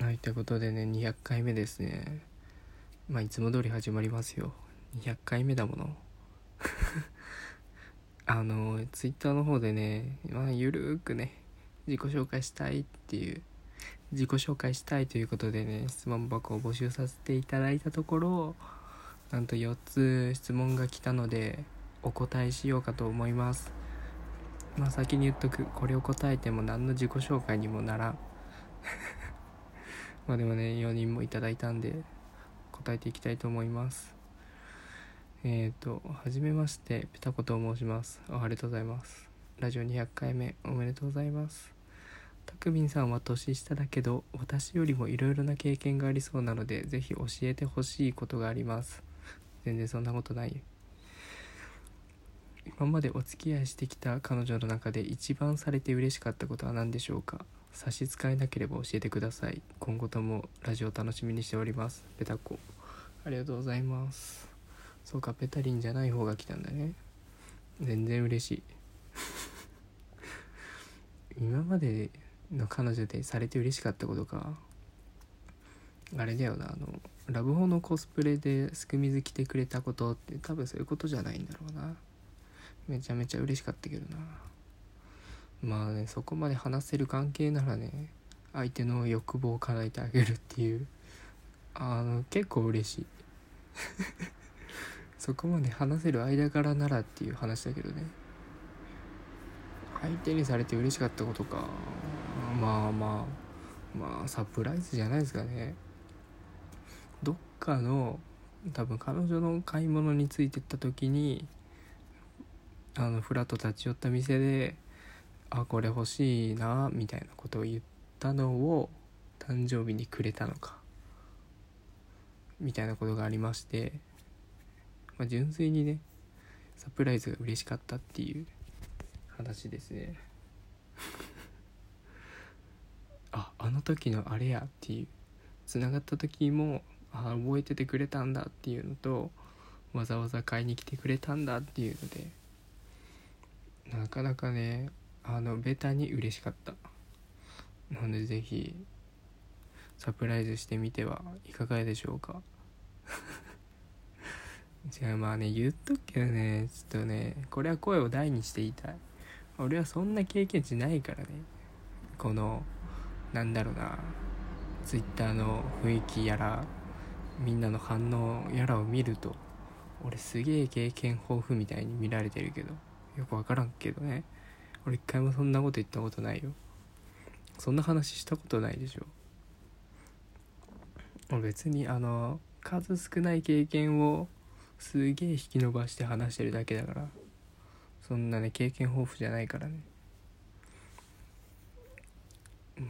はいということでね200回目ですね。まあいつも通り始まりますよ。200回目だもの。あのツイッターの方でね、まあ、ゆるーくね自己紹介したいっていう自己紹介したいということでね質問箱を募集させていただいたところなんと4つ質問が来たのでお答えしようかと思います。まあ先に言っとく。これを答えても何の自己紹介にもならん。まあでもね4人もいただいたんで答えていきたいと思います。えっ、ー、とはじめましてペタコと申します。あありがとうございます。ラジオ200回目おめでとうございます。たくみんさんは年下だけど私よりもいろいろな経験がありそうなのでぜひ教えてほしいことがあります。全然そんなことない。今までお付き合いしてきた彼女の中で一番されて嬉しかったことは何でしょうか？差し支えなければ教えてください。今後ともラジオ楽しみにしております。ペタコ。ありがとうございます。そうかペタリンじゃない方が来たんだね。全然嬉しい。今までの彼女でされて嬉しかったことか。あれだよなあのラブホのコスプレですく水着てくれたことって多分そういうことじゃないんだろうな。めちゃめちゃ嬉しかったけどな。まあねそこまで話せる関係ならね相手の欲望を叶えてあげるっていうあの結構嬉しい。そこまで話せる間柄ならっていう話だけどね。相手にされて嬉しかったことか。まあまあまあサプライズじゃないですかね。どっかの多分彼女の買い物についてった時にあのフラット立ち寄った店であこれ欲しいなみたいなことを言ったのを誕生日にくれたのかみたいなことがありまして、まあ、純粋にねサプライズが嬉しかったっていう話ですね。ああの時のあれやっていうつながった時もあ覚えててくれたんだっていうのとわざわざ買いに来てくれたんだっていうのでなかなかねあのベタに嬉しかった。なので是非サプライズしてみてはいかがでしょうか。じゃあまあね言っとくけどねちょっとねこれは声を大にして言いたい。俺はそんな経験値ないからね。このなんだろうな Twitter の雰囲気やらみんなの反応やらを見ると俺すげえ経験豊富みたいに見られてるけどよく分からんけどね。俺一回もそんなこと言ったことないよ。そんな話したことないでしょ。別にあの数少ない経験をすげえ引き伸ばして話してるだけだからそんなね経験豊富じゃないからね。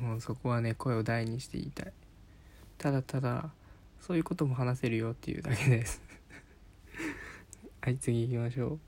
もうそこはね声を大にして言いたい。ただただそういうことも話せるよっていうだけです。はい次行きましょ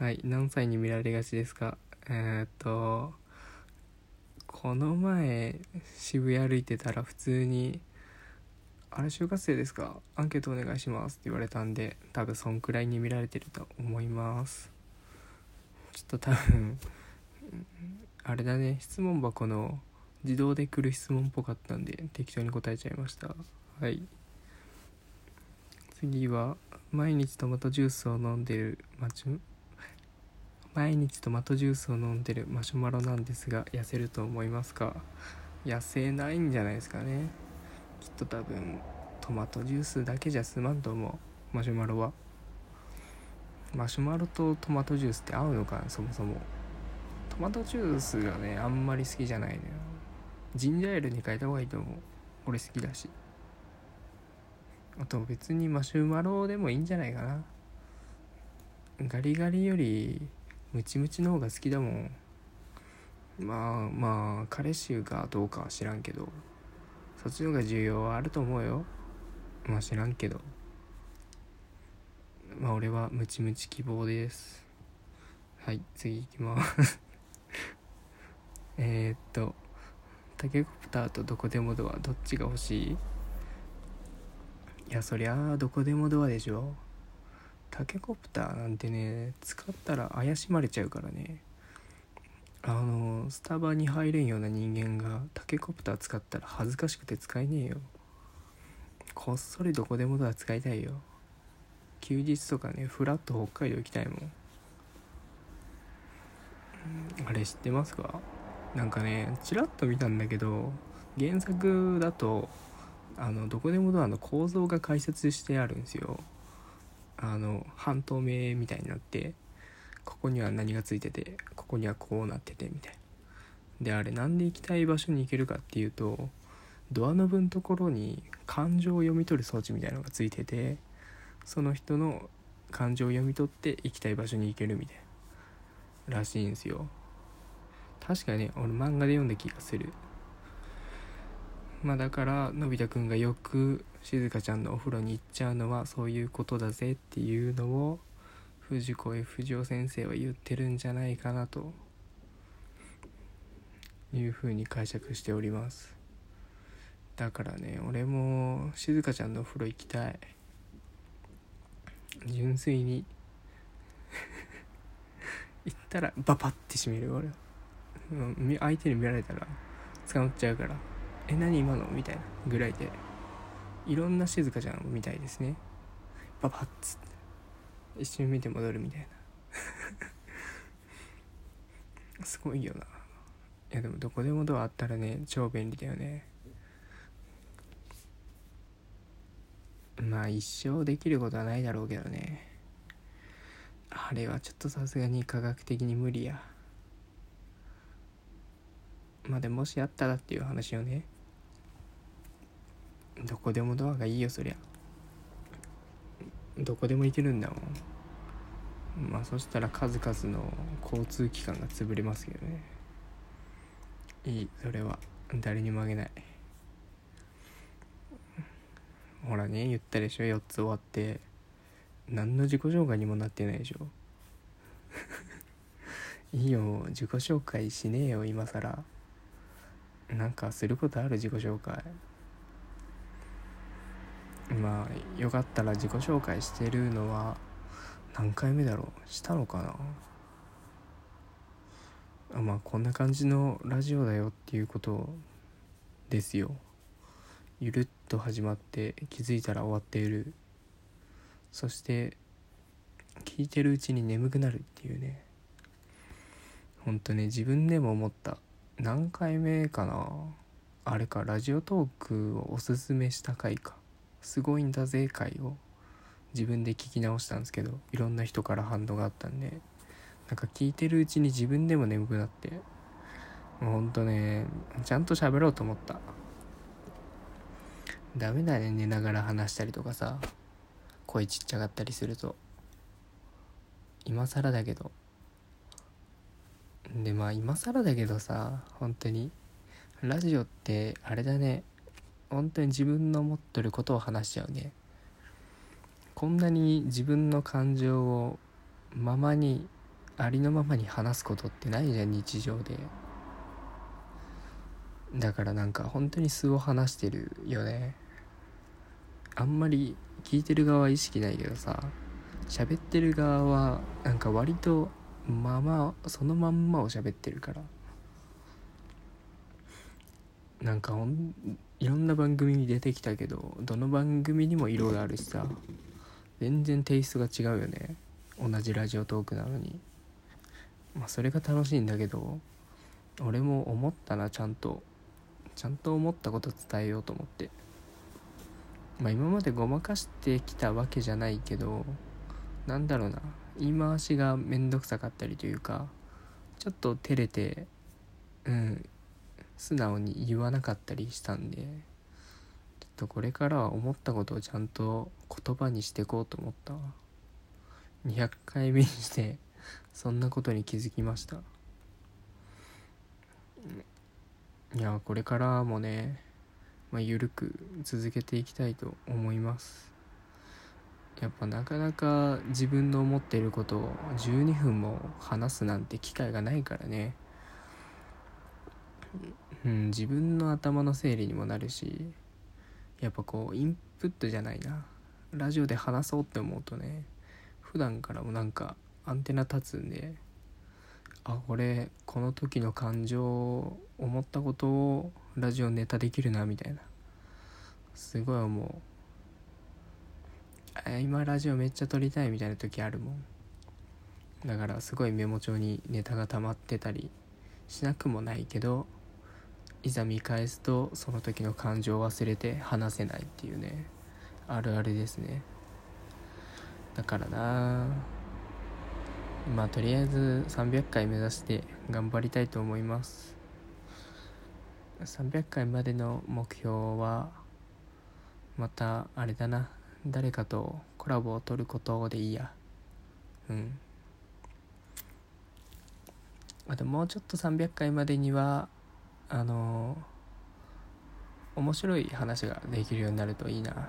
う。はい何歳に見られがちですか？え、っとこの前渋谷歩いてたら普通に「あれ就活生ですか？アンケートお願いします」って言われたんで多分そんくらいに見られてると思います。ちょっと多分あれだね。質問箱の自動で来る質問っぽかったんで適当に答えちゃいました。はい。次は毎日トマトジュースを飲んでるマチュ毎日トマトジュースを飲んでるマシュマロなんですが痩せると思いますか？痩せないんじゃないですかね。きっと多分トマトジュースだけじゃ済まんと思うマシュマロは。マシュマロとトマトジュースって合うのかなそもそも。トマトジュースがねあんまり好きじゃないのよ。ジンジャーエールに変えた方がいいと思う。俺好きだし。あと別にマシュマロでもいいんじゃないかな。ガリガリよりムチムチの方が好きだもん。まあまあ彼氏がどうかは知らんけど。そっちの方が重要はあると思うよ。まあ知らんけど。まあ俺はムチムチ希望です。はい次行きます。えっとタケコプターとどこでもドアどっちが欲しい？いやそりゃあどこでもドアでしょ。タケコプターなんてね使ったら怪しまれちゃうからね。あのスタバに入れんような人間がタケコプター使ったら恥ずかしくて使えねえよ。こっそりどこでもドア使いたいよ。休日とかねフラット北海道行きたいもん。あれ知ってますか？なんかねちらっと見たんだけど原作だとあのどこでもドアの構造が解説してあるんですよ。あの半透明みたいになってここには何がついててここにはこうなっててみたいな。であれなんで行きたい場所に行けるかっていうとドアノブのところに感情を読み取る装置みたいなのがついててその人の感情を読み取って行きたい場所に行けるみたいな。らしいんですよ。確かにね俺漫画で読んだ気がする。まあだからのび太くんがよくしずかちゃんのお風呂に行っちゃうのはそういうことだぜっていうのを藤子 F 不二雄先生は言ってるんじゃないかなというふうに解釈しております。だからね俺もしずかちゃんのお風呂行きたい。純粋に。行ったらバパって閉める俺。うん相手に見られたら捕まっちゃうから「え何今の?」みたいなぐらいで。いろんな静香ちゃんを見たいですね。バパッつって。一瞬見て戻るみたいな。すごいよな。いやでもどこでもドアあったらね超便利だよね。まあ一生できることはないだろうけどね。あれはちょっとさすがに科学的に無理や。まあでもしあったらっていう話をね。どこでもドアがいいよそりゃ。どこでも行けるんだもん。まあそしたら数々の交通機関が潰れますけどね。いいそれは。誰にもあげない。ほらね言ったでしょ。4つ終わって。何の自己紹介にもなってないでしょ。いいよ自己紹介しねえよ今更。なんかすることある自己紹介。まあよかったら自己紹介してるのは何回目だろう？したのかな？あまあこんな感じのラジオだよっていうことですよ。ゆるっと始まって気づいたら終わっている。そして聞いてるうちに眠くなるっていうね。ほんとね自分でも思った。何回目かな？あれかラジオトークをおすすめした回か。すごいんだぜ回を自分で聞き直したんですけどいろんな人から反応があったんでなんか聞いてるうちに自分でも眠くなってもうほんとねちゃんと喋ろうと思った。ダメだね寝ながら話したりとかさ。声ちっちゃかったりすると。今更だけど。でまあ今更だけどさ本当に。ラジオってあれだね。本当に自分の思ってることを話しちゃうね。こんなに自分の感情をままにありのままに話すことってないじゃん日常で。だからなんか本当に素を話してるよね。あんまり聞いてる側は意識ないけどさ喋ってる側はなんか割とままそのまんまを喋ってるから。なんかほんいろんな番組に出てきたけどどの番組にも色があるしさ全然テイストが違うよね。同じラジオトークなのに。まあそれが楽しいんだけど俺も思ったなちゃんと。ちゃんと思ったこと伝えようと思って。まあ今までごまかしてきたわけじゃないけどなんだろうな。言い回しがめんどくさかったりというかちょっと照れてうん素直に言わなかったりしたんでちょっとこれからは思ったことをちゃんと言葉にしていこうと思った200回目にしてそんなことに気づきました。いやこれからもね、まあ、緩く続けていきたいと思います。やっぱなかなか自分の思っていることを12分も話すなんて機会がないからね。うん自分の頭の整理にもなるしやっぱこうインプットじゃないな。ラジオで話そうって思うとね普段からもなんかアンテナ立つんであこれこの時の感情思ったことをラジオネタできるなみたいな。すごい思う。今ラジオめっちゃ撮りたいみたいな時あるもん。だからすごいメモ帳にネタが溜まってたりしなくもないけどいざ見返すとその時の感情を忘れて話せないっていうね。あるあるですね。だからな。まあとりあえず300回目指して頑張りたいと思います。300回までの目標はまたあれだな。誰かとコラボを取ることでいいや。うん。あともうちょっと300回までにはあの面白い話ができるようになるといいな。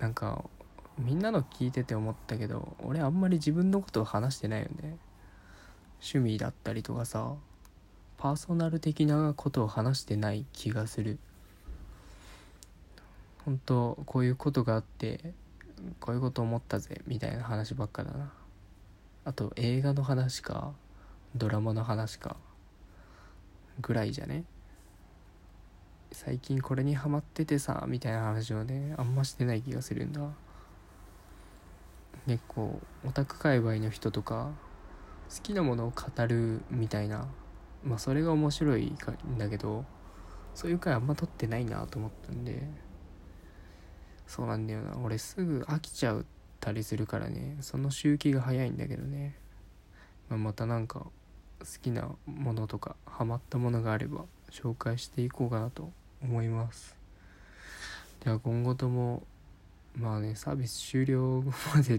なんかみんなの聞いてて思ったけど俺あんまり自分のことを話してないよね。趣味だったりとかさパーソナル的なことを話してない気がする。本当こういうことがあってこういうこと思ったぜみたいな話ばっかだな。あと映画の話かドラマの話か。ぐらいじゃね？最近これにハマっててさみたいな話をねあんましてない気がするんだ。結構オタク界隈の人とか好きなものを語るみたいなまあそれが面白いんだけどそういう回あんま撮ってないなと思ったんでそうなんだよな。俺すぐ飽きちゃったりするからねその周期が早いんだけどね、まあ、またなんかきなものとかハマったものがあれば紹介していこうかなと思います。では今後ともまあねサービス終了まで